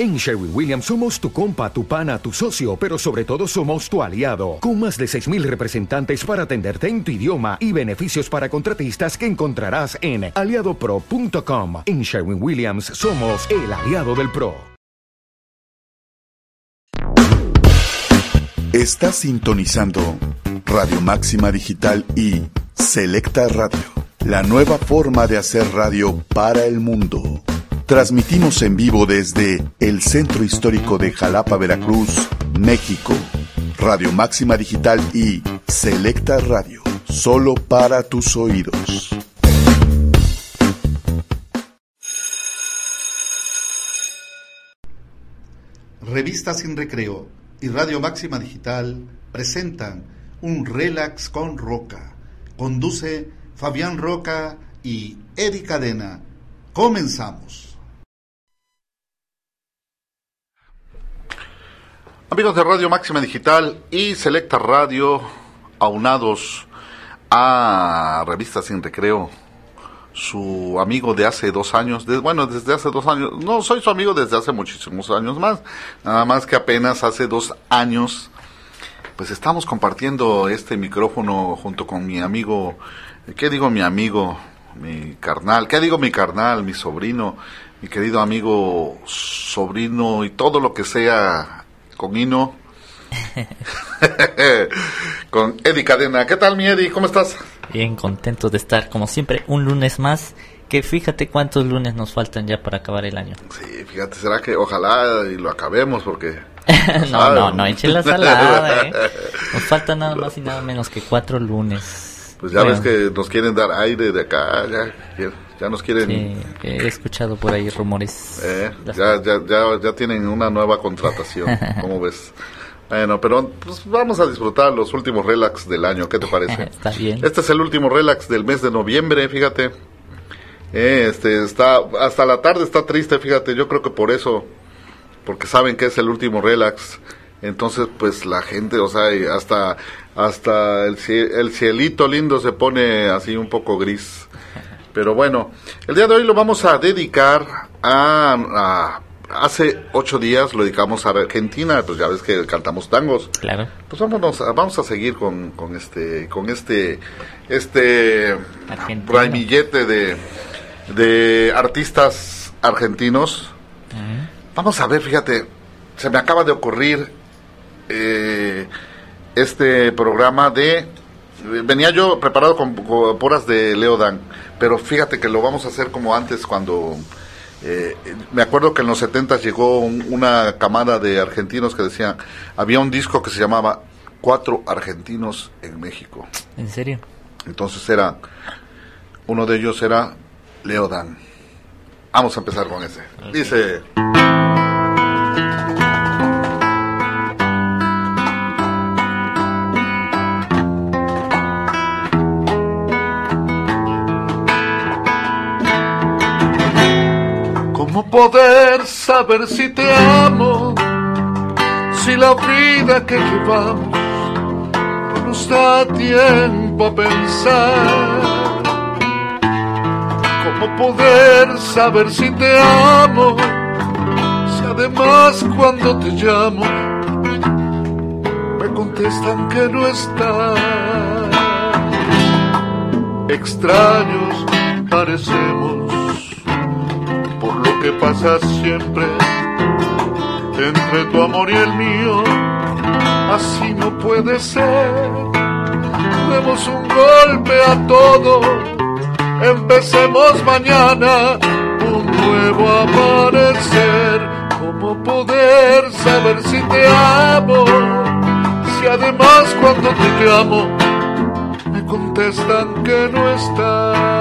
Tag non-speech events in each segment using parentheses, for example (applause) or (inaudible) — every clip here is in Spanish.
En Sherwin Williams somos tu compa, tu pana, tu socio, pero sobre todo somos tu aliado, con más de 6.000 representantes para atenderte en tu idioma y beneficios para contratistas que encontrarás en aliadopro.com. En Sherwin Williams somos el aliado del PRO. Estás sintonizando Radio Máxima Digital y Selecta Radio, la nueva forma de hacer radio para el mundo. Transmitimos en vivo desde el Centro Histórico de Jalapa, Veracruz, México. Radio Máxima Digital y Selecta Radio, solo para tus oídos. Revista Sin Recreo y Radio Máxima Digital presentan un relax con Roca. Conduce Fabián Roca y Eddie Cadena. Comenzamos. Amigos de Radio Máxima Digital y Selecta Radio, aunados a Revista Sin Recreo, su amigo de hace dos años, bueno, desde hace dos años, no, soy su amigo desde hace muchísimos años más, nada más que apenas hace dos años, pues estamos compartiendo este micrófono junto con mi amigo, ¿qué digo mi amigo? Mi carnal, ¿qué digo mi carnal? Mi sobrino, mi querido amigo, sobrino y todo lo que sea con Ino, (laughs) con Eddie Cadena. ¿Qué tal, mi Eddie? ¿Cómo estás? Bien, contento de estar, como siempre, un lunes más. Que fíjate cuántos lunes nos faltan ya para acabar el año. Sí, fíjate, será que ojalá y lo acabemos porque. (laughs) no, no, no, eche la salada, ¿eh? (laughs) Nos faltan nada más y nada menos que cuatro lunes. Pues ya ves que nos quieren dar aire de acá, ya, ya nos quieren... Sí, he escuchado por ahí rumores. Eh, ya, ya, ya, ya tienen una nueva contratación, (laughs) ¿cómo ves? Bueno, pero pues vamos a disfrutar los últimos relax del año, ¿qué te parece? (laughs) está bien. Este es el último relax del mes de noviembre, fíjate. Eh, este está hasta la tarde está triste, fíjate, yo creo que por eso porque saben que es el último relax. Entonces, pues la gente, o sea, hasta hasta el, el cielito lindo se pone así un poco gris. Pero bueno, el día de hoy lo vamos a dedicar a, hace ocho días lo dedicamos a Argentina, pues ya ves que cantamos tangos. Claro. Pues vámonos, vamos a seguir con, con este, con este, este ramillete de, de artistas argentinos. Vamos a ver, fíjate, se me acaba de ocurrir eh, este programa de venía yo preparado con, poras de Leodan, pero fíjate que lo vamos a hacer como antes cuando... Eh, me acuerdo que en los 70 llegó una camada de argentinos que decían, había un disco que se llamaba Cuatro Argentinos en México. ¿En serio? Entonces era, uno de ellos era Leodan. Vamos a empezar con ese. Dice... poder saber si te amo, si la vida que llevamos nos da tiempo a pensar. ¿Cómo poder saber si te amo, si además cuando te llamo me contestan que no estás? Extraños parecemos que pasa siempre entre tu amor y el mío. Así no puede ser. Demos un golpe a todo. Empecemos mañana un nuevo amanecer. ¿Cómo poder saber si te amo? Si además cuando te llamo me contestan que no estás.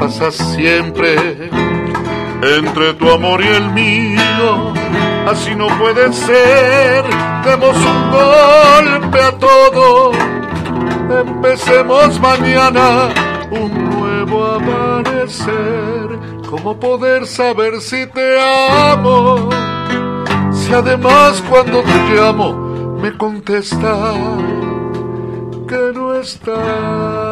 Pasa siempre entre tu amor y el mío. Así no puede ser, demos un golpe a todo. Empecemos mañana un nuevo amanecer. ¿Cómo poder saber si te amo? Si además cuando te llamo me contesta que no está.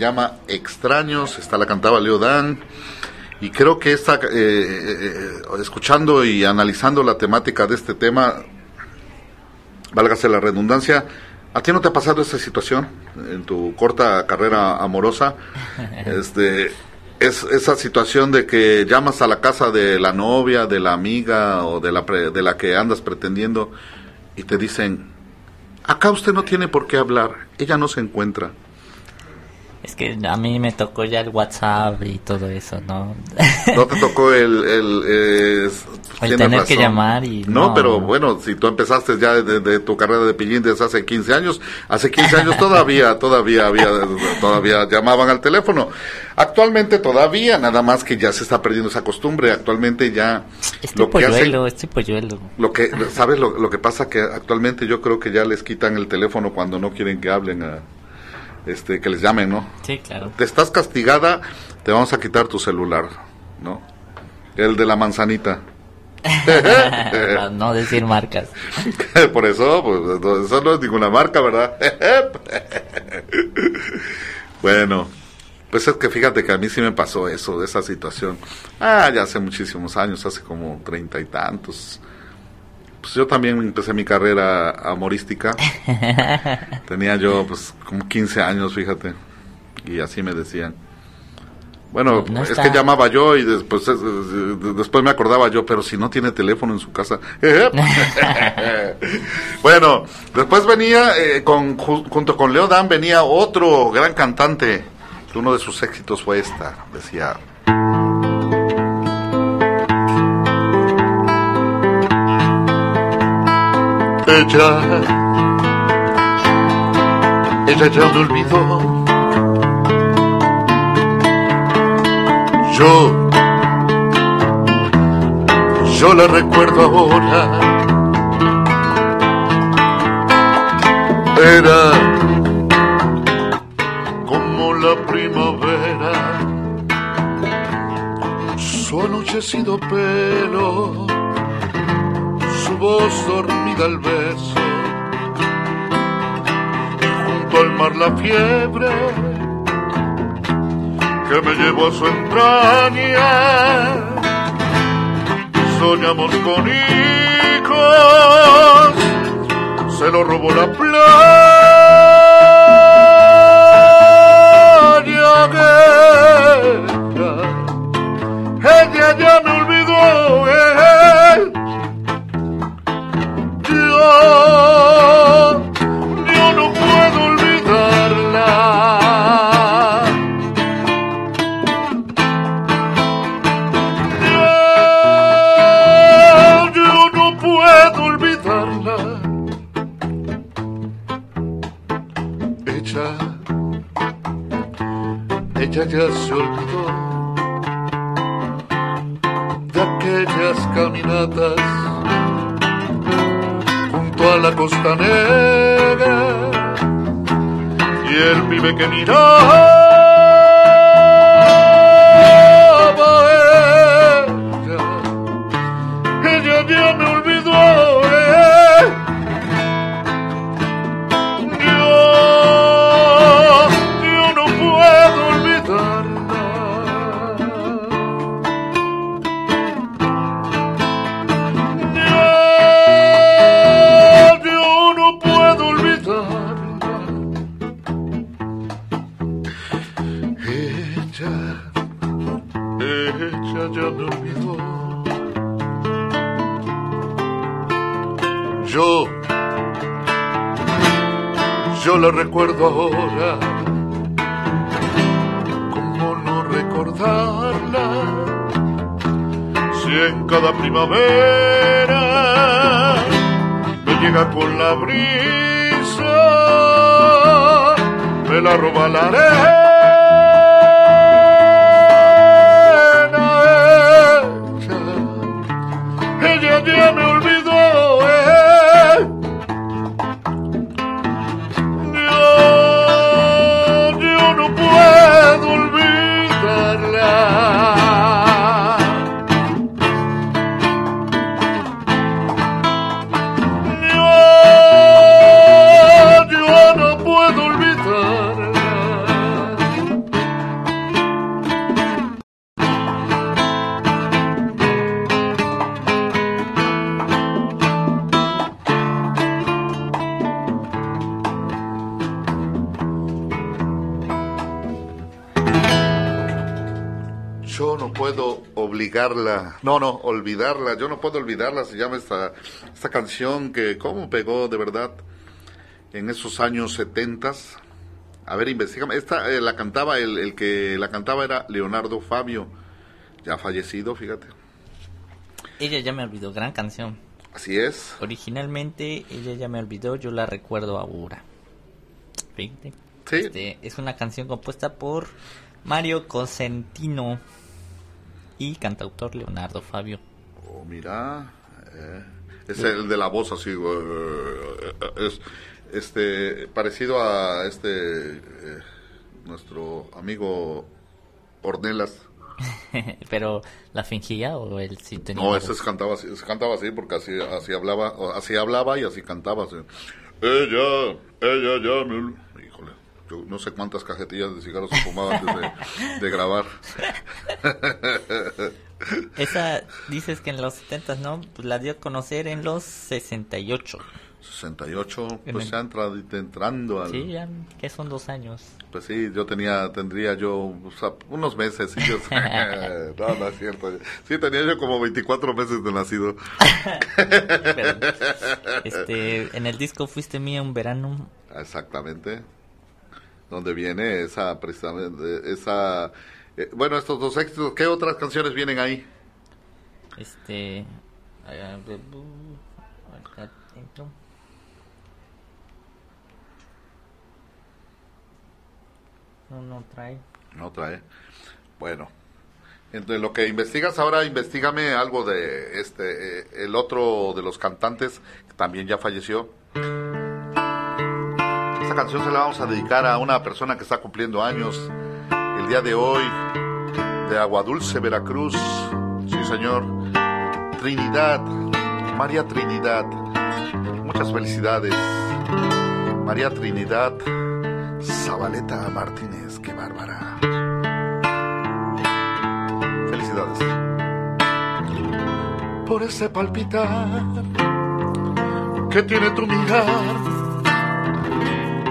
Llama Extraños, está la cantaba Leo Dan. Y creo que está, eh, eh, escuchando y analizando la temática de este tema, válgase la redundancia, ¿a ti no te ha pasado esta situación en tu corta carrera amorosa? (laughs) este, es esa situación de que llamas a la casa de la novia, de la amiga o de la, de la que andas pretendiendo y te dicen, acá usted no tiene por qué hablar, ella no se encuentra. Que a mí me tocó ya el WhatsApp y todo eso, ¿no? (laughs) No te tocó el... El, el tener que llamar y... No, pero bueno, si tú empezaste ya de, tu carrera de pillín desde hace 15 años, hace 15 años (laughs) todavía, todavía había, todavía llamaban al teléfono. Actualmente todavía, nada más que ya se está perdiendo esa costumbre. Actualmente ya... Este lo polluelo, que polluelo. Lo que, ¿sabes lo, lo que pasa? Que actualmente yo creo que ya les quitan el teléfono cuando no quieren que hablen a este, que les llamen, ¿no? Sí, claro. Te estás castigada, te vamos a quitar tu celular, ¿no? El de la manzanita. (laughs) no decir marcas. (laughs) Por eso, pues, eso no es ninguna marca, ¿verdad? (laughs) bueno, pues es que fíjate que a mí sí me pasó eso, de esa situación. Ah, ya hace muchísimos años, hace como treinta y tantos. Pues yo también empecé mi carrera amorística. (laughs) Tenía yo pues como 15 años, fíjate. Y así me decían. Bueno, es que llamaba yo y después, después me acordaba yo, pero si no tiene teléfono en su casa. (laughs) bueno, después venía, eh, con, junto con Leo Dan, venía otro gran cantante. Uno de sus éxitos fue esta, decía, ella, ella ya me olvidó. Yo, yo la recuerdo ahora. Era como la primavera, su anochecido pelo voz dormida al beso y junto al mar la fiebre que me llevó a su entraña. Soñamos con hijos, se lo robó la playa. La recuerdo ahora. ¿Cómo no recordarla? Si en cada primavera llega con la brisa, me la roba la arena no, no, olvidarla, yo no puedo olvidarla, se llama esta, esta canción que cómo pegó de verdad en esos años setentas. A ver, investigame, esta eh, la cantaba, el, el que la cantaba era Leonardo Fabio, ya fallecido, fíjate. Ella ya me olvidó, gran canción. Así es. Originalmente, ella ya me olvidó, yo la recuerdo ahora. Fíjate. Sí. Este, es una canción compuesta por Mario Cosentino y cantautor Leonardo Fabio. Oh, mira, eh, es el de la voz así, eh, es este parecido a este eh, nuestro amigo Ornelas. Pero la fingía o él sí tenía No, ese cantaba así, cantaba así porque así así hablaba, así hablaba y así cantaba. Ella, ella ya me no sé cuántas cajetillas de cigarros se fumaba antes de, grabar. (laughs) Esa, dices que en los 70, ¿no? Pues la dio a conocer en los 68. 68, pues ya entrando al... Sí, ya, que son dos años. Pues sí, yo tenía, tendría yo unos meses, sí, (laughs) no, no es cierto. Sí, tenía yo como 24 meses de nacido. (laughs) este, en el disco Fuiste Mía un verano. Exactamente donde viene esa precisamente esa eh, bueno estos dos éxitos qué otras canciones vienen ahí este no no trae. No trae. Bueno entre lo que investigas ahora investigame algo de este eh, el otro de los cantantes que también ya falleció esta canción se la vamos a dedicar a una persona que está cumpliendo años el día de hoy, de Aguadulce, Veracruz. Sí, señor. Trinidad, María Trinidad. Muchas felicidades. María Trinidad Zabaleta Martínez, qué bárbara. Felicidades. Por ese palpitar que tiene tu mirar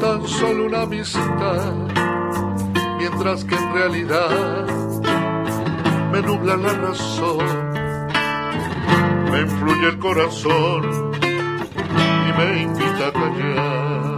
tan solo una amistad, mientras que en realidad me nubla la razón, me influye el corazón y me invita a callar.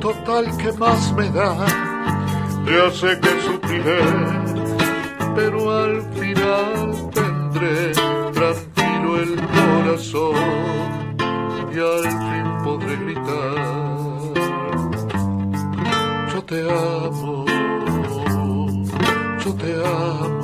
Total, que más me da? Ya sé que sufriré, pero al final tendré tranquilo el corazón y al fin podré gritar, yo te amo, yo te amo.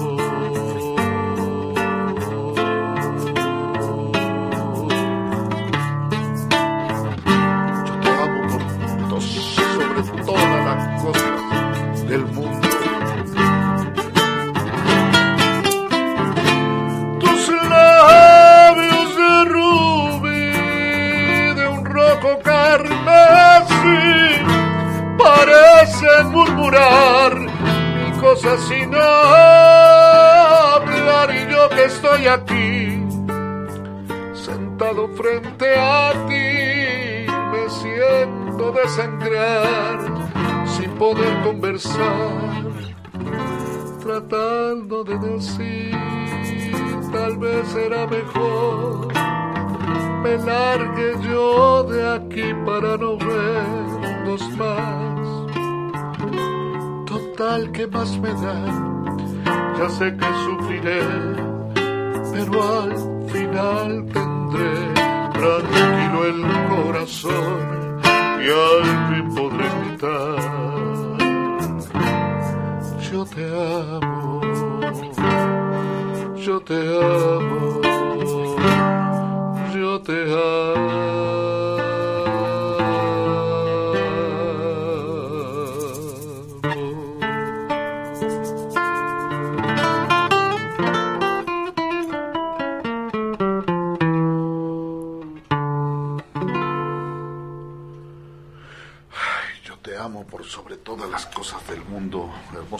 Tratando de decir tal vez será mejor me largue yo de aquí para no vernos más. Total, que más me da? Ya sé que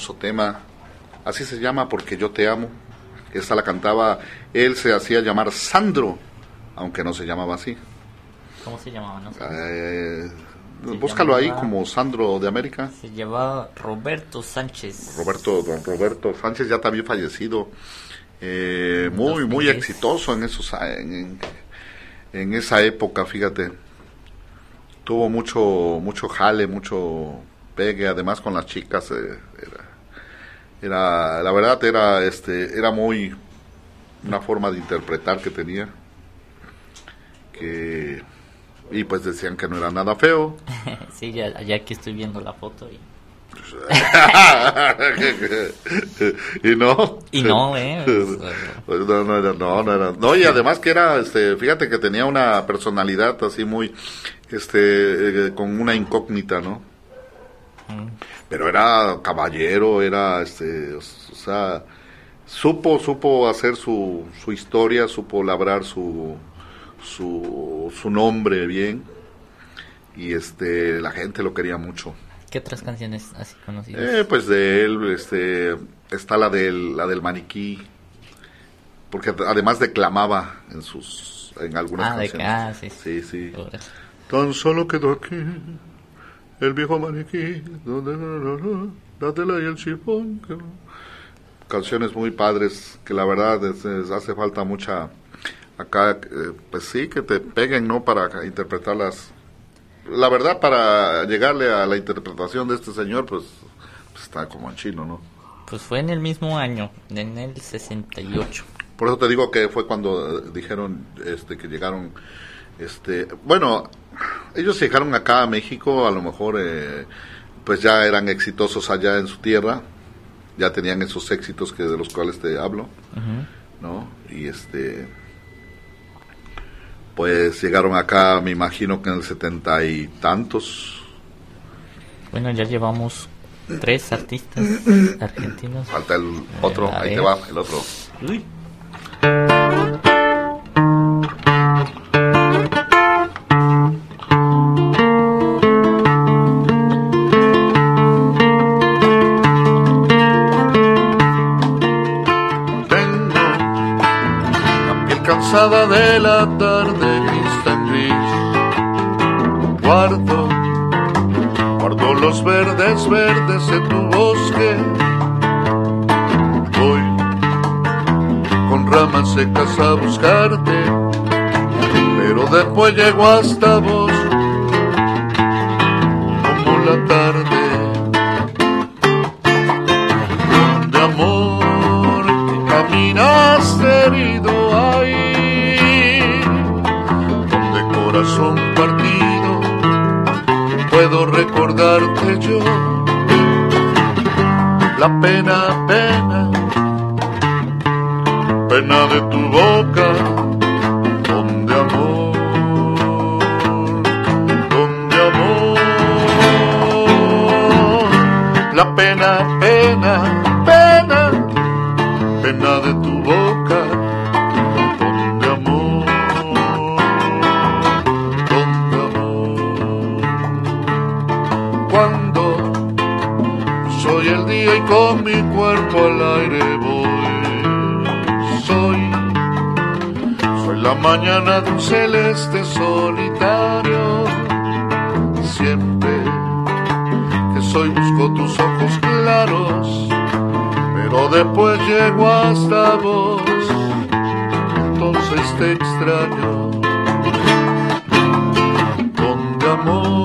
Hermoso tema. Así se llama porque yo te amo. Esta la cantaba, él se hacía llamar Sandro aunque no se llamaba así. ¿Cómo se llamaba? No eh, búscalo ahí como Sandro de América. Se llamaba Roberto Sánchez. Roberto, don Roberto Sánchez ya también fallecido. Eh, muy, muy exitoso en esos en, en, esa época, fíjate. Tuvo mucho, mucho jale, mucho pegue, además con las chicas. Eh, era, era, la verdad era, este, era muy una forma de interpretar que tenía. Que y pues decían que no era nada feo. (laughs) sí, ya, aquí estoy viendo la foto y... (laughs) y no. Y no eh (laughs) pues, no, no, no, no, no, y además que era este fíjate que tenía una personalidad así muy este eh, con una incógnita no mm. Pero era caballero era este o sea supo supo hacer su su historia supo labrar su su, su nombre bien y este la gente lo quería mucho. ¿Qué otras canciones así conocidas? Eh, pues de él este está la del la del maniquí porque además declamaba en sus en algunas ah, canciones. ah, sí. Sí, sí. Tan solo quedó aquí el viejo maniquí, donde dátela y el chipón. Canciones muy padres que la verdad hace falta mucha acá, eh, pues sí, que te peguen, ¿no? Para interpretarlas. La verdad, para llegarle a la interpretación de este señor, pues, pues, está como en chino, ¿no? Pues fue en el mismo año, en el 68. Por eso te digo que fue cuando eh, dijeron este, que llegaron, este, bueno, ellos llegaron acá a México, a lo mejor, eh, pues ya eran exitosos allá en su tierra, ya tenían esos éxitos que de los cuales te hablo, ¿no? Y este, pues llegaron acá, me imagino que en el setenta y tantos. Bueno, ya llevamos tres artistas argentinos. Falta el otro, ahí te va, el otro. Uy. Llego hasta vos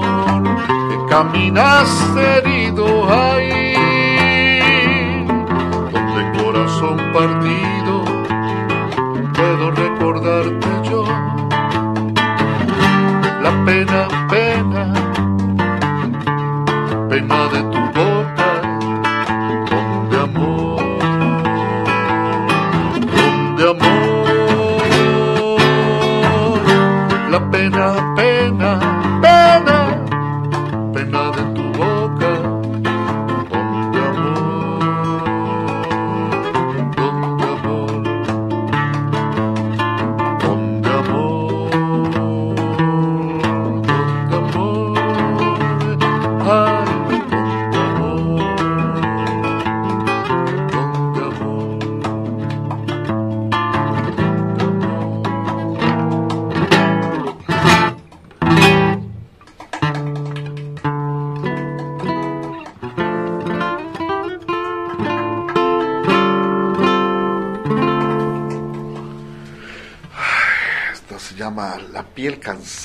que caminaste herido ahí partido,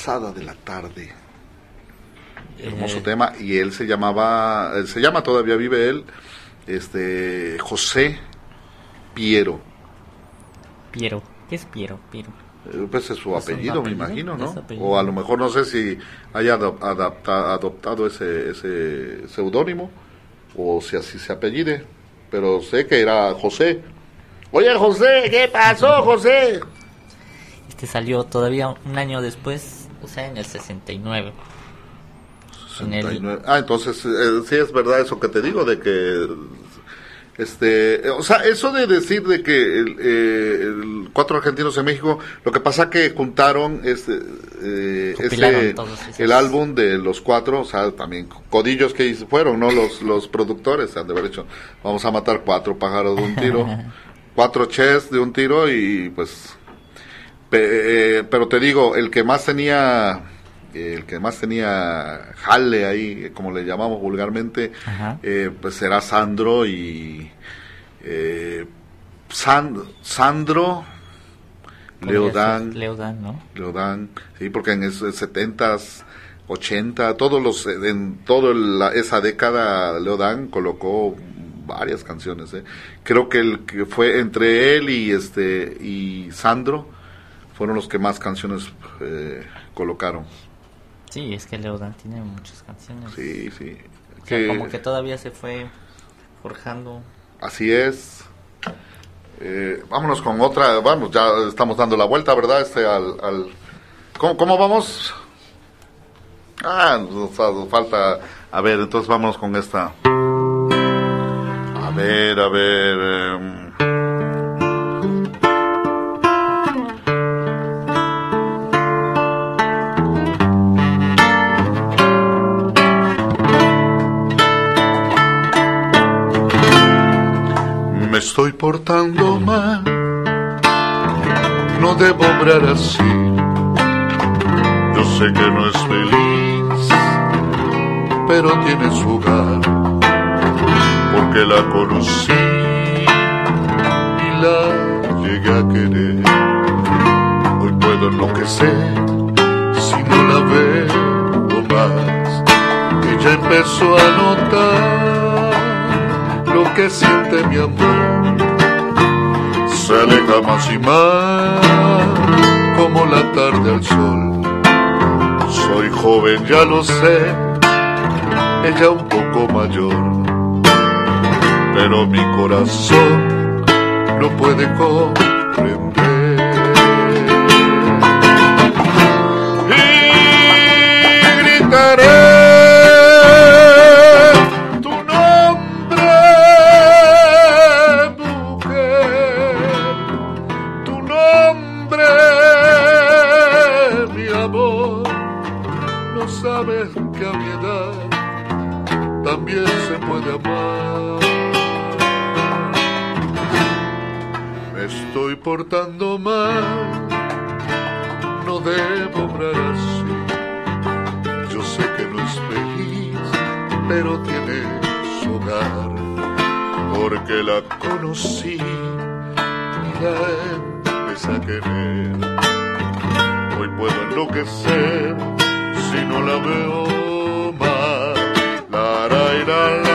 de la tarde. Hermoso eh. tema. Y él se llamaba, se llama, todavía vive él, este José Piero. Piero. ¿Qué es Piero? Piero. Eh, pues es su apellido, me imagino, ¿no? O a lo mejor no sé si haya adoptado ese, ese seudónimo o si así se apellide, pero sé que era José. Oye, José, ¿qué pasó, José? que salió todavía un año después, en el 69. Ah, entonces eh, sí es verdad eso que te digo de que este, o sea, eso de decir de que el, eh, cuatro argentinos en México, lo que pasa que juntaron este, eh, el álbum de los cuatro, o sea, también codillos que fueron, no los los productores han de haber hecho, vamos a matar cuatro pájaros de un tiro, (laughs) cuatro chess de un tiro y pues eh, pero te digo, el que más tenía el que más tenía jale ahí, como le llamamos vulgarmente, eh, pues será Sandro y eh, Sandro Leodán. Leodán, ¿no? Leodán, sí, porque en esos 70s, 80, todos los, en toda esa década Leodán colocó varias canciones. Creo que el que fue entre él y este y Sandro fueron los que más canciones eh, colocaron. Sí, es que Leodan tiene muchas canciones. Sí, sí. como que todavía se fue forjando. Así es. Eh, vámonos con otra, vamos, ya estamos dando la vuelta, ¿verdad? Este al, al ¿cómo, ¿Cómo vamos? Ah, nos falta, a ver, entonces vámonos con esta. A ver, a ver. Em, estoy portando mal. No debo obrar así. Yo sé que no es feliz, pero tiene su hogar. Porque la conocí y la llegué a querer. Hoy puedo enloquecer si no la veo más. Ella empezó a notar lo que siente mi amor se aleja más y más como la tarde al sol. joven, ya lo sé, ella un poco mayor, pero mi corazón no puede comprender. Y gritaré. Portando mal, no debo obrar así. Yo sé que no es feliz, pero tiene su hogar, porque la conocí y la empecé a querer. Hoy puedo enloquecer si no la veo más. La, la, la,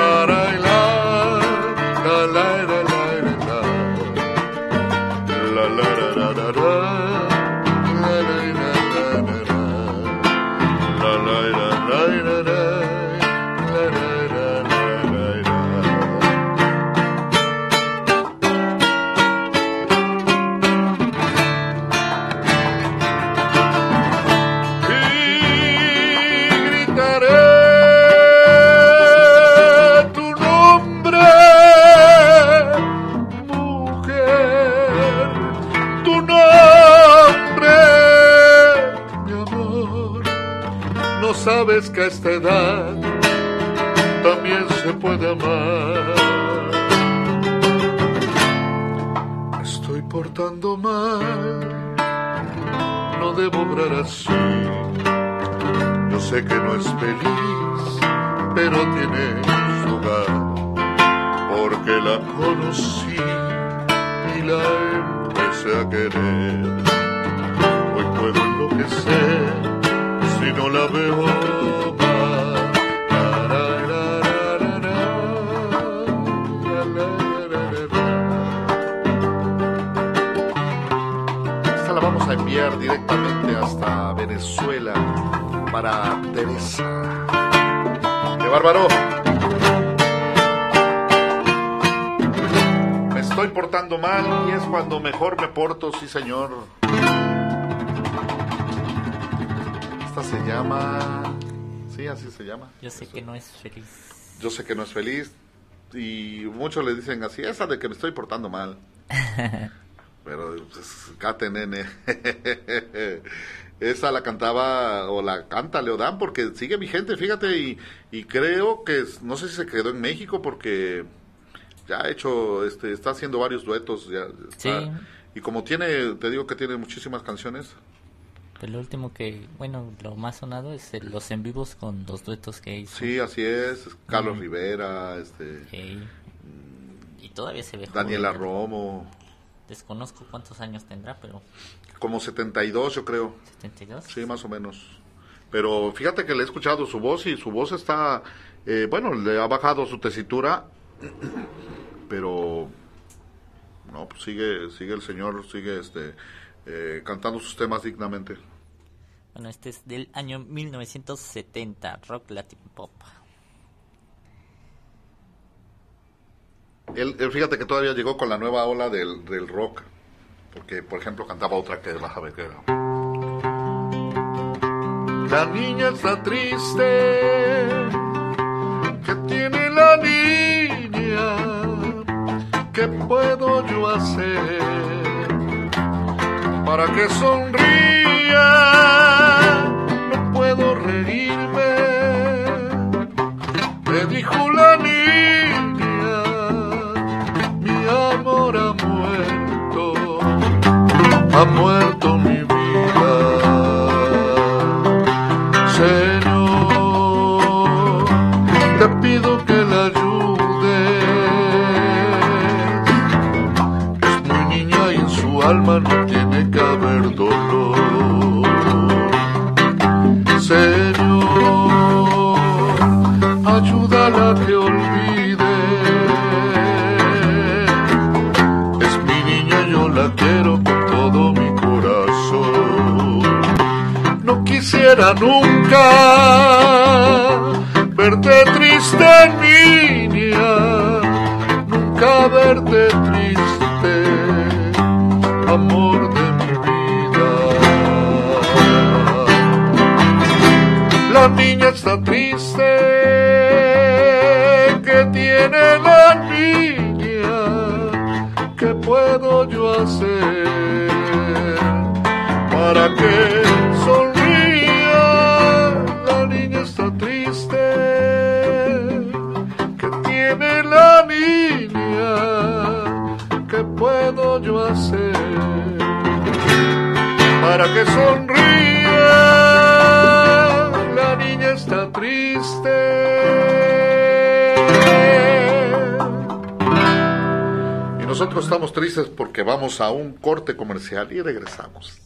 que a esta edad también se puede amar. estoy portando mal, no debo obrar así. Yo sé que no es feliz, pero tiene su hogar, porque la conocí y la empecé a querer. Hoy puedo enloquecer no la veo directamente hasta Venezuela para Teresa. ¡Qué bárbaro! Me estoy portando mal y es cuando mejor me porto, sí señor. Esta se llama... Sí, así se llama. Yo sé que no es feliz. Yo sé que no es feliz y muchos le dicen así, esa de que me estoy portando mal. (laughs) Pero, pues, cate, nene. (laughs) Esa la cantaba o la canta Leodán porque sigue vigente, fíjate, y, y creo que, no sé si se quedó en México porque ya ha hecho, este, está haciendo varios duetos. Ya, sí. y como tiene, te digo que tiene muchísimas canciones. El último que, bueno, lo más sonado es los en vivos con los duetos que hizo. Sí, así es. Carlos Rivera, este. Y todavía se ve. Daniela Romo. Desconozco cuántos años tendrá, pero... Como 72, yo creo. ¿72? Sí, más o menos. Pero fíjate que le he escuchado su voz y su voz está... Eh, bueno, le ha bajado su tesitura, pero... No, pues sigue, sigue el señor, sigue este, eh, cantando sus temas dignamente. Bueno, este es del año 1970, Rock Latin Pop. Él, fíjate que todavía llegó con la nueva ola del, del rock, porque por ejemplo cantaba otra que la que era. La niña está triste, que tiene la niña, ¿qué puedo yo hacer para que sonría? No puedo reírme, me dijo la niña ha muerto, ha muerto mi quisiera nunca verte triste, niña, nunca verte triste, amor de mi vida. La niña está triste, que tiene la niña, ¿qué puedo yo hacer para que yo sonría? La niña está triste. Y nosotros estamos tristes porque vamos a un corte comercial y regresamos.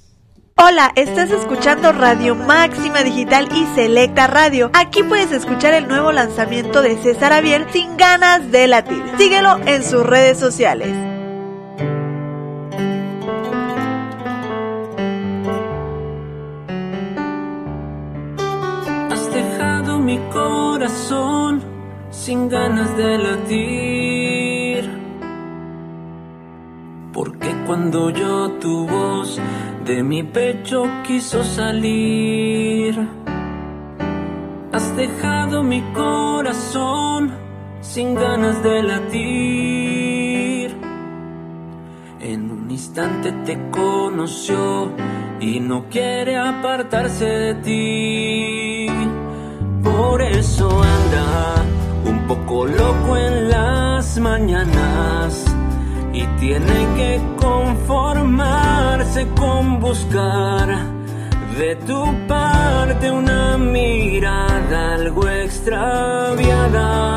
Hola, estás escuchando Radio Máxima Digital y Selecta Radio. Aquí puedes escuchar el nuevo lanzamiento de César Aviel sin ganas de latir. Síguelo en sus redes sociales. Sin ganas de latir. Porque cuando yo tu voz de mi pecho quiso salir, has dejado mi corazón sin ganas de latir. En un instante te conoció y no quiere apartarse de ti. Por eso anda un poco loco en las mañanas y tiene que conformarse con buscar de tu parte una mirada algo extraviada.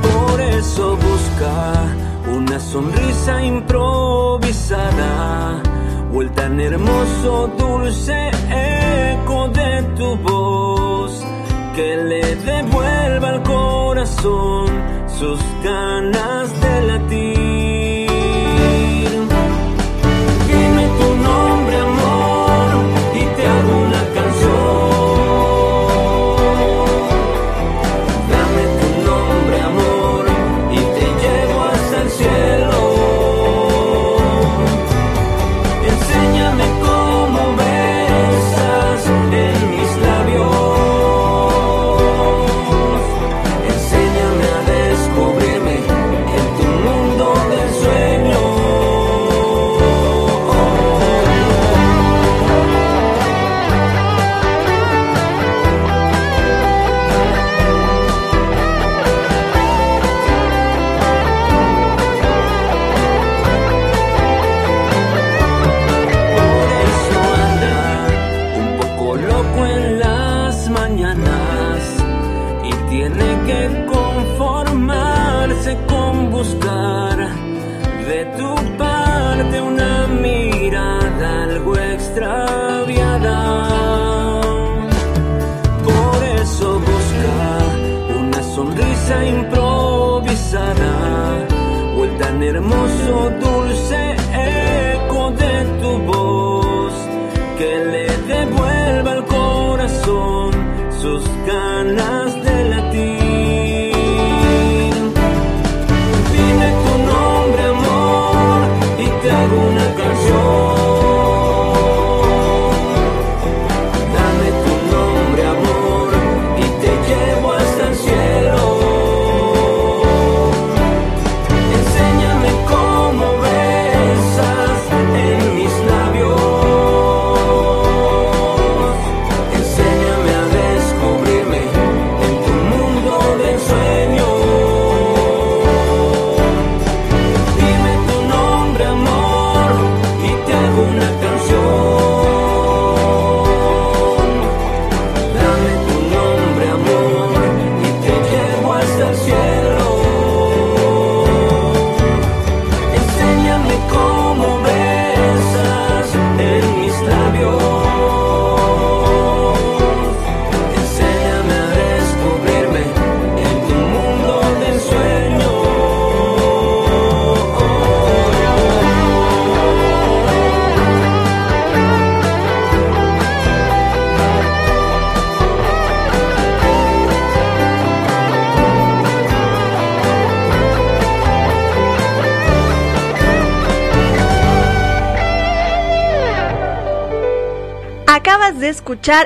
Por eso busca una sonrisa improvisada o el tan hermoso dulce eco de tu voz que le devuelva al corazón sus ganas de latir.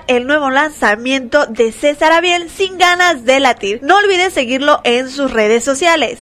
El nuevo lanzamiento de César Abiel sin ganas de latir. No olvides seguirlo en sus redes sociales.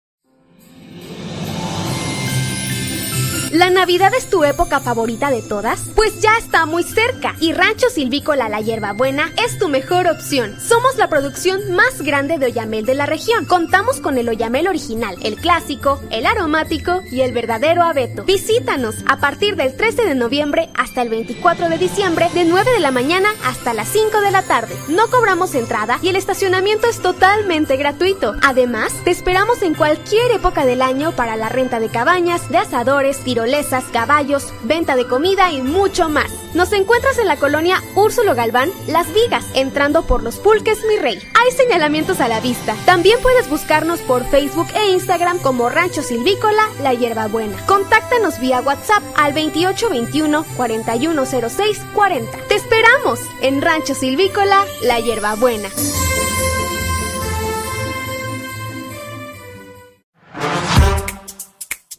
¿La Navidad es tu época favorita de todas? Pues ya está muy cerca y Rancho Silvícola La Hierbabuena es tu mejor opción. Somos la producción más grande de oyamel de la región. Contamos con el oyamel original, el clásico, el aromático y el verdadero abeto. Visítanos a partir del 13 de noviembre hasta el 24 de diciembre de 9 de la mañana hasta las 5 de la tarde. No cobramos entrada y el estacionamiento es totalmente gratuito. Además, te esperamos en cualquier época del año para la renta de cabañas, de asadores, tiros caballos, venta de comida y mucho más. Nos encuentras en la colonia Úrsulo Galván, Las Vigas, entrando por los Pulques Mi Rey. Hay señalamientos a la vista. También puedes buscarnos por Facebook e Instagram como Rancho Silvícola La Hierbabuena. Contáctanos vía WhatsApp al 2821 4106 40. Te esperamos en Rancho Silvícola La Hierbabuena.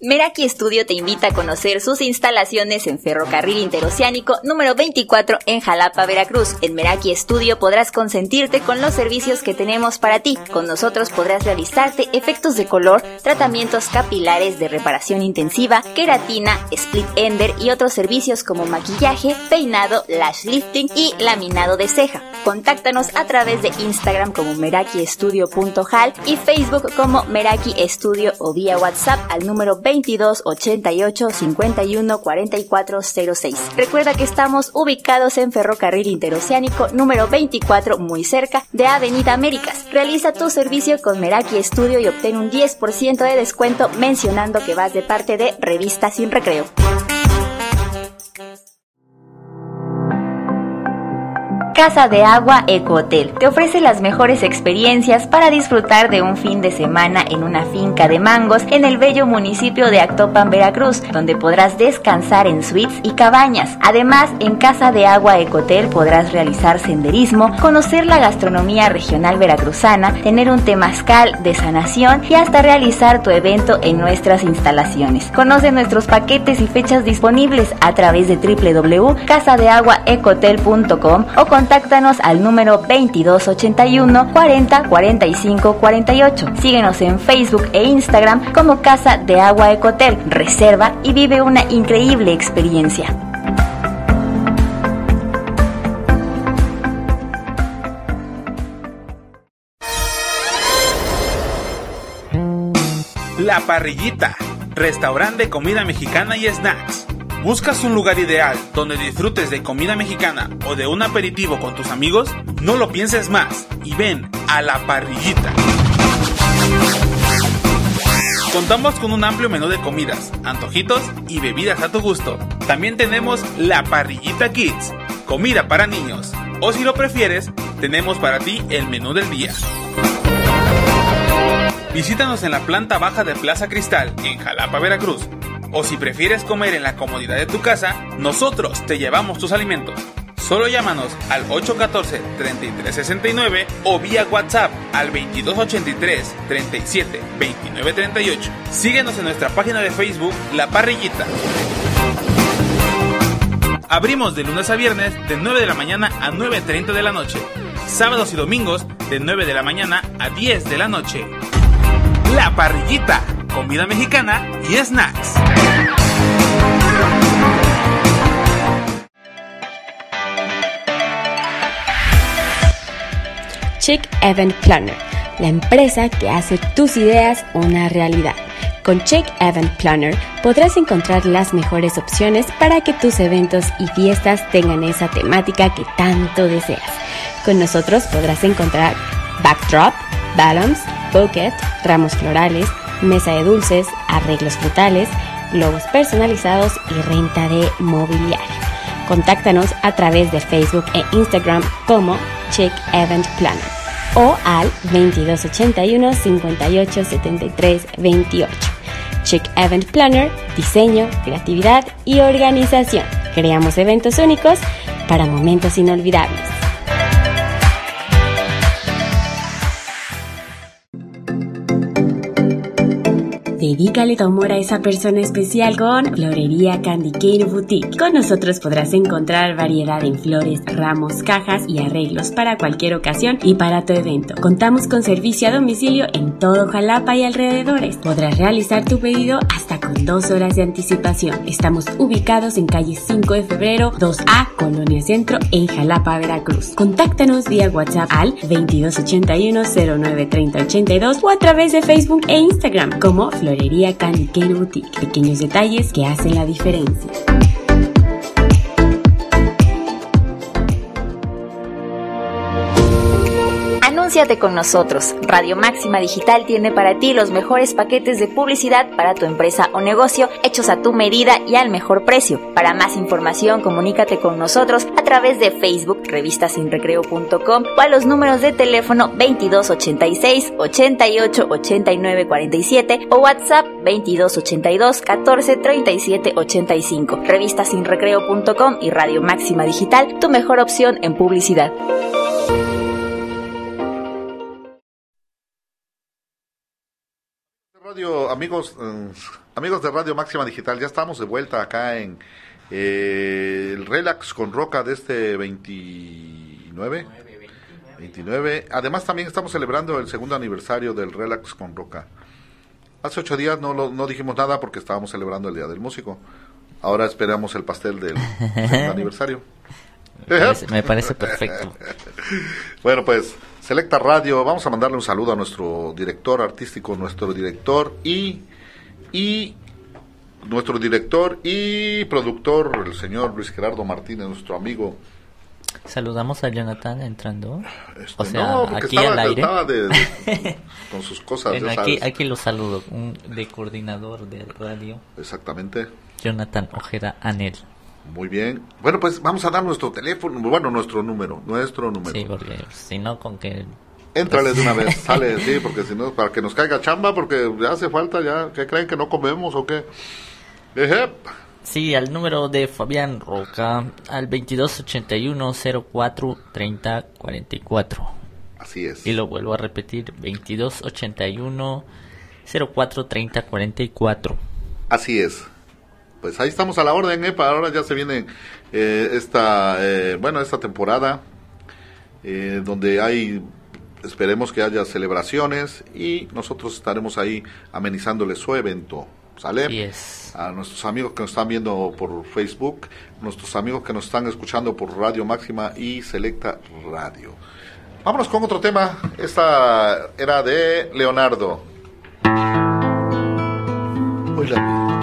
Meraki Studio te invita a conocer sus instalaciones en Ferrocarril Interoceánico número 24 en Jalapa, Veracruz. En Meraki Studio podrás consentirte con los servicios que tenemos para ti. Con nosotros podrás realizarte efectos de color, tratamientos capilares de reparación intensiva, queratina, split ender y otros servicios como maquillaje, peinado, lash lifting y laminado de ceja. Contáctanos a través de Instagram como merakiestudio.hal y Facebook como Meraki Studio o vía WhatsApp al número 20 22 88 51 44 06. Recuerda que estamos ubicados en Ferrocarril Interoceánico número 24, muy cerca de Avenida Américas. Realiza tu servicio con Meraki Estudio y obtén un 10% de descuento mencionando que vas de parte de Revista Sin Recreo. Casa de Agua Eco Hotel te ofrece las mejores experiencias para disfrutar de un fin de semana en una finca de mangos en el bello municipio de Actopan, Veracruz, donde podrás descansar en suites y cabañas. Además, en Casa de Agua Eco Hotel podrás realizar senderismo, conocer la gastronomía regional veracruzana, tener un temazcal de sanación y hasta realizar tu evento en nuestras instalaciones. Conoce nuestros paquetes y fechas disponibles a través de www.casadeaguaecotel.com o con contáctanos al número 2281 40 45 48. Síguenos en Facebook e Instagram como Casa de Agua Ecotel. Reserva y vive una increíble experiencia. La Parrillita, restaurante de comida mexicana y snacks ¿Buscas un lugar ideal donde disfrutes de comida mexicana o de un aperitivo con tus amigos? No lo pienses más y ven a la parrillita. Contamos con un amplio menú de comidas, antojitos y bebidas a tu gusto. También tenemos la parrillita Kids, comida para niños. O si lo prefieres, tenemos para ti el menú del día. Visítanos en la planta baja de Plaza Cristal, en Jalapa, Veracruz o si prefieres comer en la comodidad de tu casa, nosotros te llevamos tus alimentos. Solo llámanos al 814-3369 o vía WhatsApp al 2283-372938. Síguenos en nuestra página de Facebook La Parrillita. Abrimos de lunes a viernes de 9 de la mañana a 9.30 de la noche. Sábados y domingos de 9 de la mañana a 10 de la noche. La Parrillita comida mexicana y snacks. Chick Event Planner, la empresa que hace tus ideas una realidad. Con Chick Event Planner podrás encontrar las mejores opciones para que tus eventos y fiestas tengan esa temática que tanto deseas. Con nosotros podrás encontrar backdrop, balloons, bouquet, ramos florales, mesa de dulces, arreglos frutales, globos personalizados y renta de mobiliario. Contáctanos a través de Facebook e Instagram como Chick Event Planner o al 2281 58 73 28. Chick Event Planner, diseño, creatividad y organización. Creamos eventos únicos para momentos inolvidables. Dedícale tu amor a esa persona especial con Florería Candy Cane Boutique. Con nosotros podrás encontrar variedad en flores, ramos, cajas y arreglos para cualquier ocasión y para tu evento. Contamos con servicio a domicilio en todo Jalapa y alrededores. Podrás realizar tu pedido hasta con dos horas de anticipación. Estamos ubicados en calle 5 de febrero 2A, Colonia Centro, en Jalapa, Veracruz. Contáctanos vía WhatsApp al 2281 093082 o a través de Facebook e Instagram como Florería Candy Cane Boutique. Pequeños detalles que hacen la diferencia. Anúnciate con nosotros. Radio Máxima Digital tiene para ti los mejores paquetes de publicidad para tu empresa o negocio hechos a tu medida y al mejor precio. Para más información, comunícate con nosotros a través de Facebook, revistasinrecreo.com o a los números de teléfono 2286 88 89 47 o WhatsApp 2282 14 37 85. Revistasinrecreo.com y Radio Máxima Digital, tu mejor opción en publicidad. Amigos, eh, amigos de Radio Máxima Digital, ya estamos de vuelta acá en eh, el Relax con Roca de este 29. 29. Además también estamos celebrando el segundo aniversario del Relax con Roca. Hace ocho días no, no dijimos nada porque estábamos celebrando el Día del Músico. Ahora esperamos el pastel del segundo (laughs) aniversario. me parece perfecto. (laughs) bueno, pues Selecta Radio, vamos a mandarle un saludo a nuestro director artístico, nuestro director y, y nuestro director y productor, el señor Luis Gerardo Martínez, nuestro amigo. Saludamos a Jonathan entrando. Este, o sea, aquí al aire. (laughs) con sus cosas. aquí, aquí lo saludo, un, de coordinador de radio. Exactamente. Jonathan Ojeda Anel. Muy bien. Bueno, pues vamos a dar nuestro teléfono, bueno, nuestro número, nuestro número. Sí, porque si no, con que... Éntrale de una vez, sale, (laughs) sí, porque si no, para que nos caiga chamba, porque ya hace falta, ya, ¿qué creen que no comemos o qué? Sí, al número de Fabián Roca, al 2281-04-3044. Así es. Y lo vuelvo a repetir, 2281-04-3044. Así es pues ahí estamos a la orden, ¿eh? Para ahora ya se viene eh, esta, eh, bueno, esta temporada, eh, donde hay, esperemos que haya celebraciones y nosotros estaremos ahí amenizándole su evento. ¿Sale? A nuestros amigos que nos están viendo por Facebook, nuestros amigos que nos están escuchando por Radio Máxima y Selecta Radio. Vámonos con otro tema. Esta era de Leonardo. Hola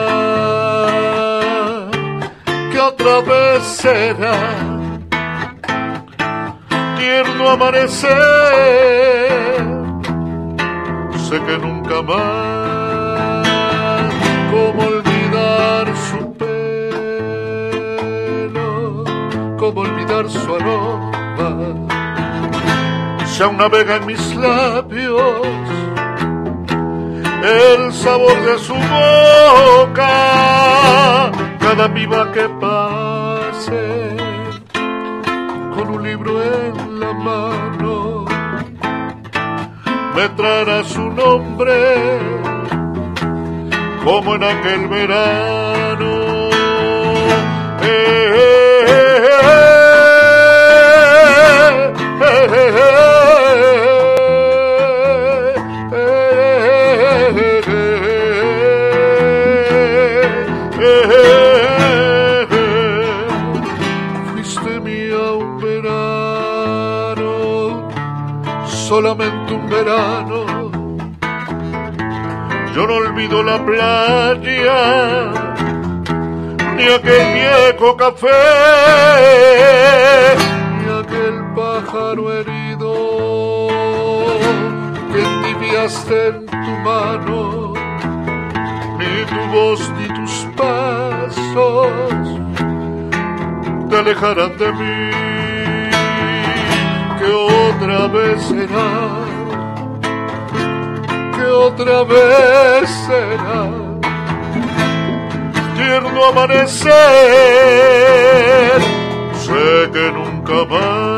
otra vez será tierno amanecer. Sé que nunca más, como olvidar su pelo, como olvidar su aroma, se aún navega en mis labios el sabor de su boca cada viva que pase con un libro en la mano me traerá su nombre como en aquel verano. solamente un verano. Yo no olvido la playa, ni aquel viejo café, ni aquel pájaro herido que endiviaste en tu mano, ni tu voz ni tus pasos te alejarán de mí, que otra vez será otra vez será tierno amanecer, sé que nunca más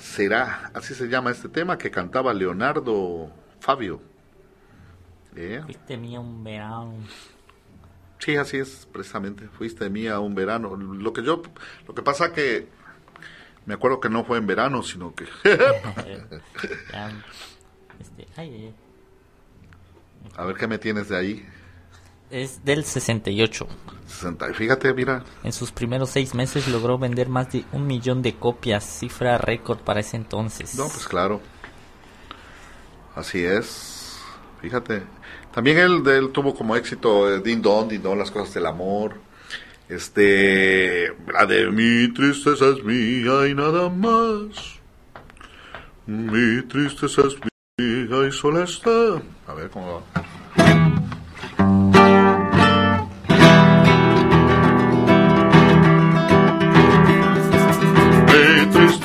será, así se llama este tema que cantaba Leonardo Fabio. ¿Eh? Fuiste mía un verano. Sí, así es, precisamente. Fuiste mía un verano. Lo que yo, lo que pasa que me acuerdo que no fue en verano, sino que. (laughs) Este, A ver qué me tienes de ahí. Es del 68. 60, fíjate, mira. En sus primeros seis meses logró vender más de un millón de copias, cifra récord para ese entonces. No, pues claro. Así es. Fíjate. También él, él tuvo como éxito eh, Din Don, Din Don, las cosas del amor. Este, la de mi tristeza es mía y nada más. Mi tristeza es mía y sola está. A ver cómo va.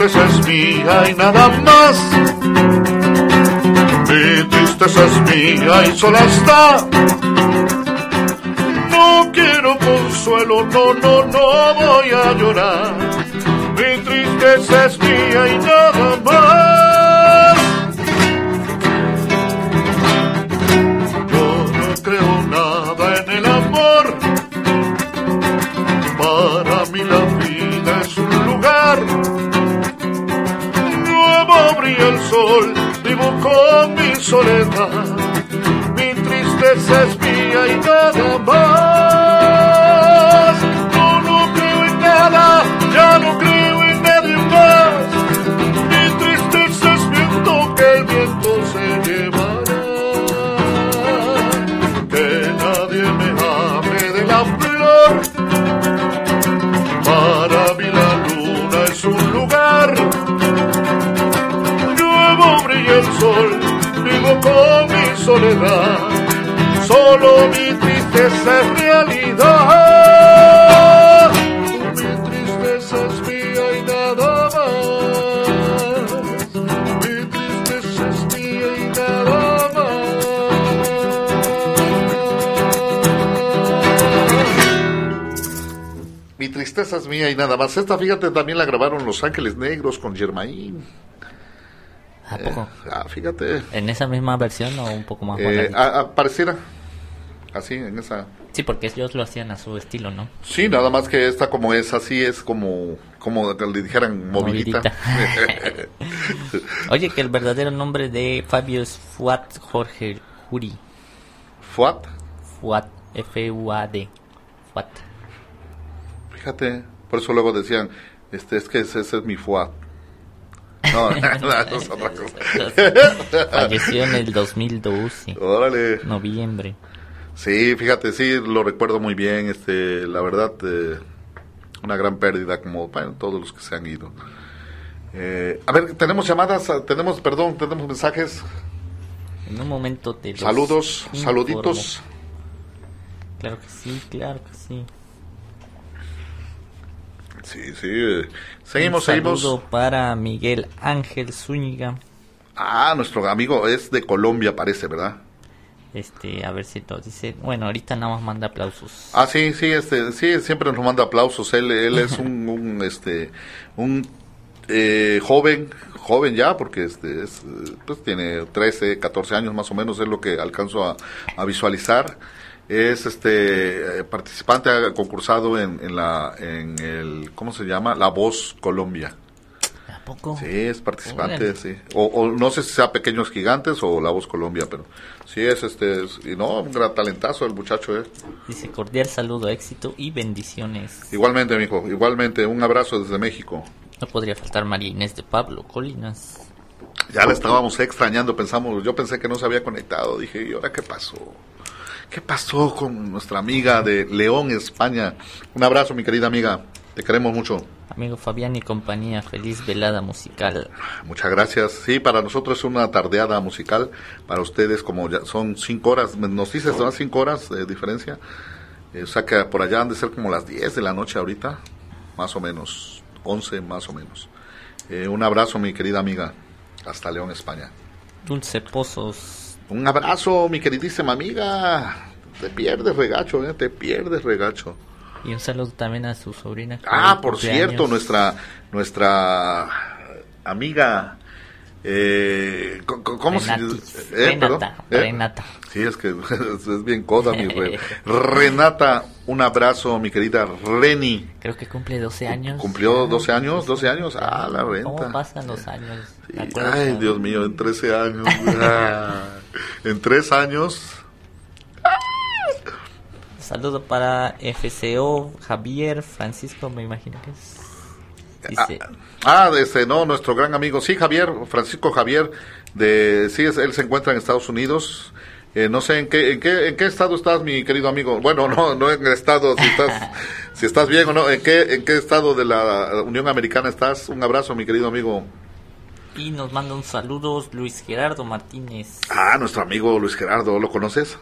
Tristeza es mía y nada más. Mi tristeza es mía y sola está. No quiero consuelo, no, no, no voy a llorar. Mi tristeza es mía y nada más. El sol, con mi soledad. Mi tristeza es mía y nada más. Tristeza es mía y nada más. Esta, fíjate, también la grabaron Los Ángeles Negros con Germain. ¿A poco? Eh, ah, fíjate. ¿En esa misma versión o un poco más eh, pareciera. Así, en esa. Sí, porque ellos lo hacían a su estilo, ¿no? Sí, nada más que esta como es así, es como, como le dijeran movidita. (laughs) Oye, que el verdadero nombre de Fabio es Fuat Jorge Juri. ¿Fuat? Fuat, F-U-A-D. Fuat. Fíjate, por eso luego decían, este es que ese es mi Fuat. (laughs) No, no, es otra cosa. (laughs) Falleció en el 2012. Órale. Noviembre. Sí, fíjate, sí, lo recuerdo muy bien. Este, la verdad, eh, una gran pérdida, como bueno, todos los que se han ido. Eh, a ver, tenemos llamadas, tenemos, perdón, tenemos mensajes. En un momento te Saludos, saluditos. Claro que sí, claro que sí. Sí, sí. Seguimos, Un saludo para Miguel Ángel Zúñiga. Ah, nuestro amigo es de Colombia, parece, ¿verdad? Este, a ver si nos dice. Bueno, ahorita nada más manda aplausos. Ah, sí, sí, este, sí, siempre nos manda aplausos. Él, él es un, (laughs) este, un eh, joven, joven ya, porque este, es, pues tiene 13, 14 años más o menos, es lo que alcanzo a, a visualizar es este eh, participante ha concursado en, en, la en el cómo se llama la voz Colombia poco? Sí, es participante, sí. O, no sé si sea Pequeños Gigantes o La Voz Colombia, pero sí es este, y no, un gran talentazo el muchacho, ¿eh? Dice cordial saludo, éxito y bendiciones. Igualmente, mijo, igualmente, un abrazo desde México. No podría faltar María Inés de Pablo Colinas. Ya la estábamos extrañando, pensamos, yo pensé que no se había conectado, dije, ¿y ahora qué pasó? ¿Qué pasó con nuestra amiga de León, España? Un abrazo, mi querida amiga, te queremos mucho. Amigo Fabián y compañía, feliz velada musical. Muchas gracias. Sí, para nosotros es una tardeada musical. Para ustedes, como ya son cinco horas, nos dices, son cinco horas de diferencia. Eh, o sea que por allá han de ser como las diez de la noche ahorita, más o menos, once más o menos. Eh, un abrazo, mi querida amiga, hasta León, España. Dulce Pozos. Un abrazo, mi queridísima amiga. Te pierdes regacho, ¿eh? te pierdes regacho. Y un saludo también a su sobrina. Ah, por cierto, nuestra nuestra amiga eh, ¿Cómo se dice? Eh, Renata, ¿Eh? Renata. Sí, es que (laughs) es bien coda, mi re. Renata, un abrazo, mi querida Reni. Creo que cumple 12 años. ¿Cumplió 12 años? ¿12 años? Ah, la renta. ¿Cómo pasan los años? Ay, Dios mío, en 13 años. en 3 años Saludo para FCO, Javier, Francisco, me imagino que es. Dice. Ah, ah este, no, nuestro gran amigo, sí, Javier, Francisco Javier, de, sí, él se encuentra en Estados Unidos. Eh, no sé en qué, en qué, en qué estado estás, mi querido amigo. Bueno, no, no en el estado, si estás, (laughs) si estás bien o no. ¿En qué, en qué estado de la Unión Americana estás? Un abrazo, mi querido amigo. Y nos manda un saludo Luis Gerardo Martínez. Ah, nuestro amigo Luis Gerardo, ¿lo conoces?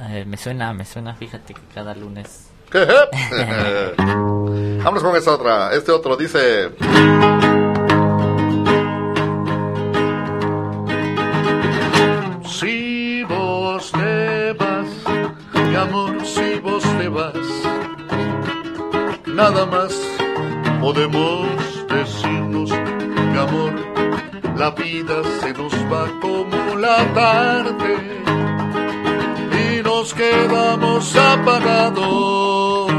Eh, me suena, me suena, fíjate que cada lunes. (laughs) (laughs) Vamos con esta otra. Este otro dice. Amor, si vos te vas, nada más podemos decirnos, mi amor, la vida se nos va como la tarde nos quedamos apagados,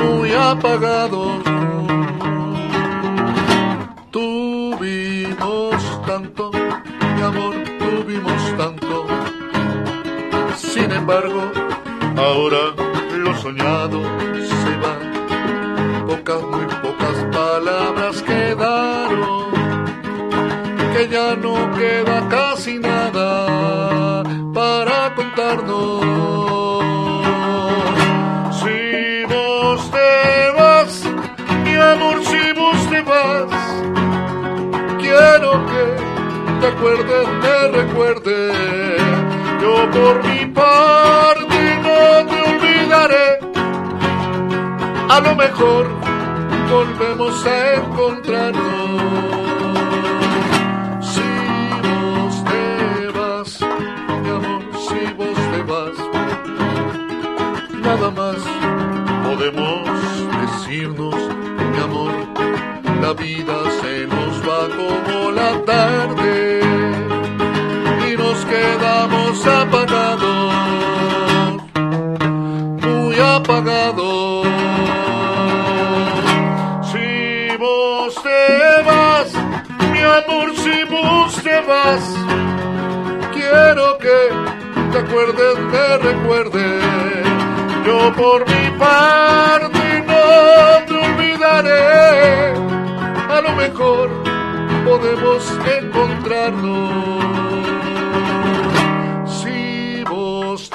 muy apagados. Tuvimos tanto, mi amor, tuvimos tanto. Sin embargo, ahora lo soñado se va. Pocas, muy pocas palabras quedaron, que ya no queda casi nada para contarnos. Si vos te vas, mi amor, si vos te vas, quiero que te acuerdes, te recuerde. Yo por mi parte A lo mejor volvemos a encontrarnos. nada más podemos decirnos, mi amor, la vida se nos va como la tarde y nos quedamos apagados, muy apagados. Si vos te vas, quiero que te acuerdes, me recuerdes yo por mi parte no te olvidaré, a lo mejor podemos encontrarnos. Si vos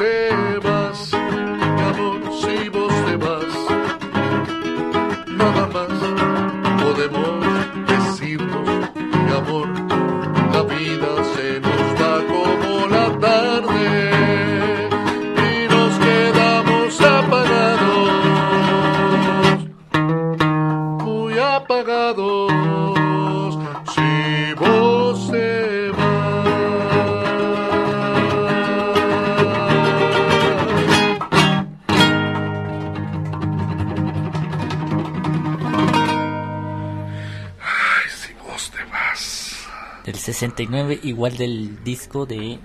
69, igual del disco de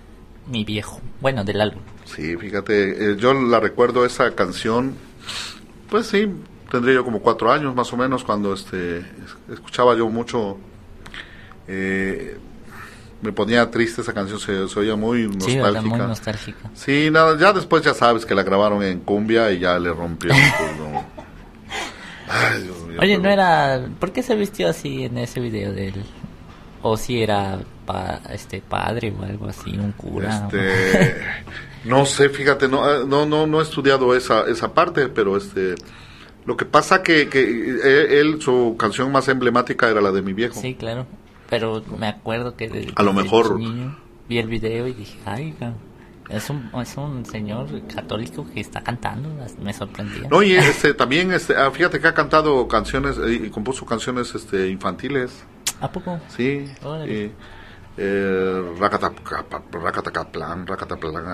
Mi Viejo. Bueno, del álbum. Sí, fíjate, eh, yo la recuerdo esa canción. Pues sí, tendría yo como cuatro años más o menos cuando este escuchaba yo mucho eh, me ponía triste esa canción se, oía muy nostálgica sí, muy nostálgica sí nada ya después ya sabes que la grabaron en cumbia y ya le rompió (laughs) oye no era ¿por qué se vistió así en ese video de él? O si era este padre o algo así un cura este, no sé fíjate no no no no he estudiado esa esa parte pero este lo que pasa que, que eh, él, su canción más emblemática era la de mi viejo. Sí, claro. Pero me acuerdo que... a lo mejor... vi el video y dije, ay, es un, es un señor católico que está cantando, me sorprendía. No, y este, también, este, ah, fíjate que ha cantado canciones eh, y compuso canciones este, infantiles. ¿A poco? Sí. sí. Eh, Rakataplan,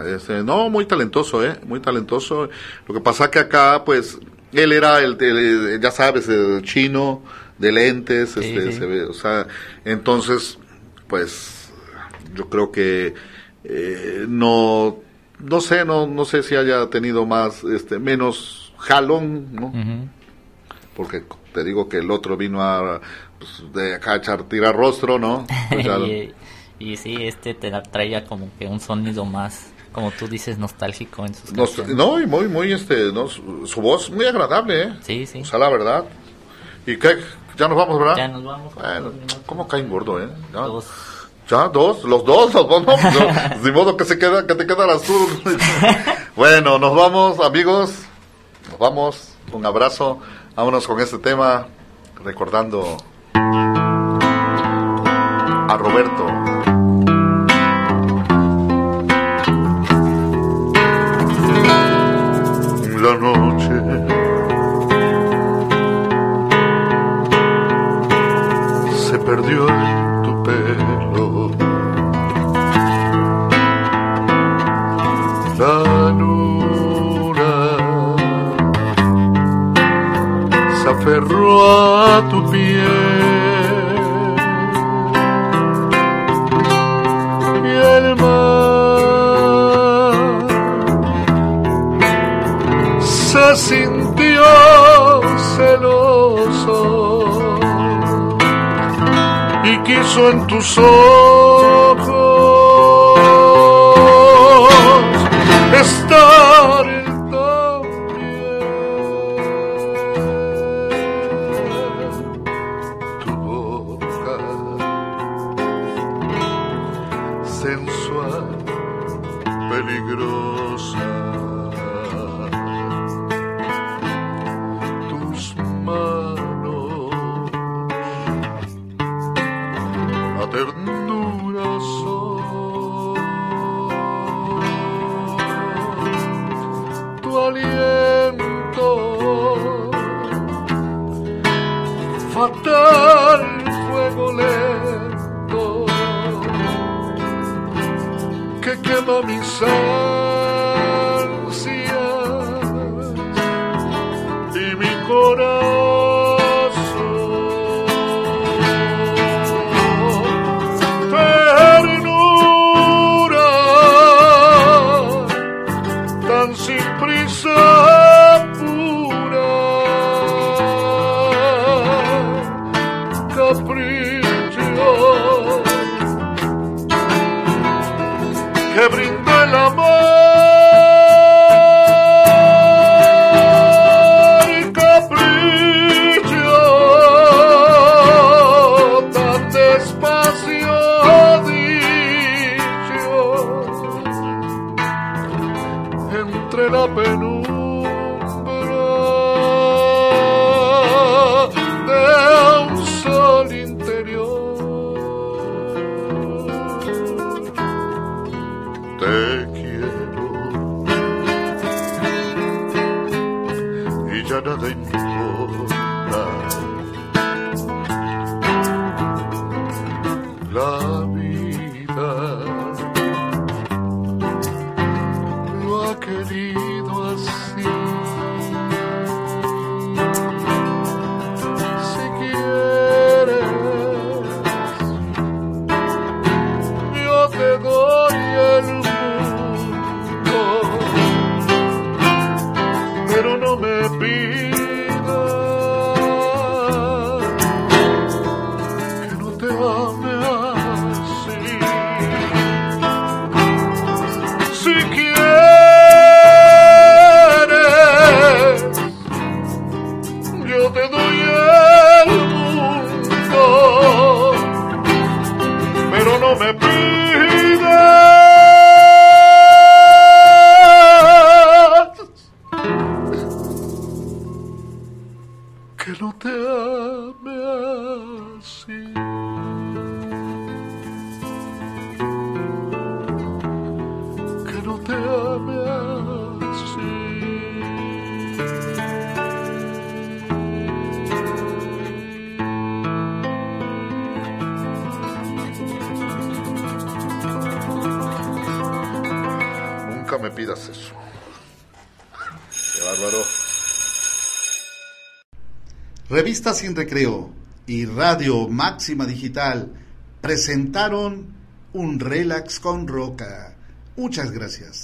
este, no, muy talentoso, ¿eh? Muy talentoso. Lo que pasa que acá, pues, él era el, ya sabes, el chino de lentes, este, se ve, o sea, entonces, pues, yo creo que eh, no, no sé, no, no sé si haya tenido más, este, menos jalón, ¿no? Porque te digo que el otro vino a, pues, de acá echar tirar rostro, ¿no? (laughs) Pues y, y, sí, este te traía como que un sonido más como tú dices, nostálgico en sus canciones. No, y muy, muy, este, no, su, voz muy agradable, ¿eh? Sí, sí. O sea, la verdad. ¿Y qué? ¿Ya nos vamos, verdad? Ya nos vamos. Bueno, ¿cómo caen gordo, eh? Ya. Dos. ¿Ya? ¿Dos? ¿Los dos? ¿Los dos? No, (laughs) de modo que, se queda, que te quedas (laughs) tú. bueno, nos vamos, amigos. Nos vamos. Un abrazo. Vámonos con este tema, recordando a Roberto. la noche. Se perdió en tu pelo. La luna se aferró a tu piel. Sintió celoso y quiso en tus ojos Revista Sin Recreo y Radio Máxima Digital presentaron un relax con roca. Muchas gracias.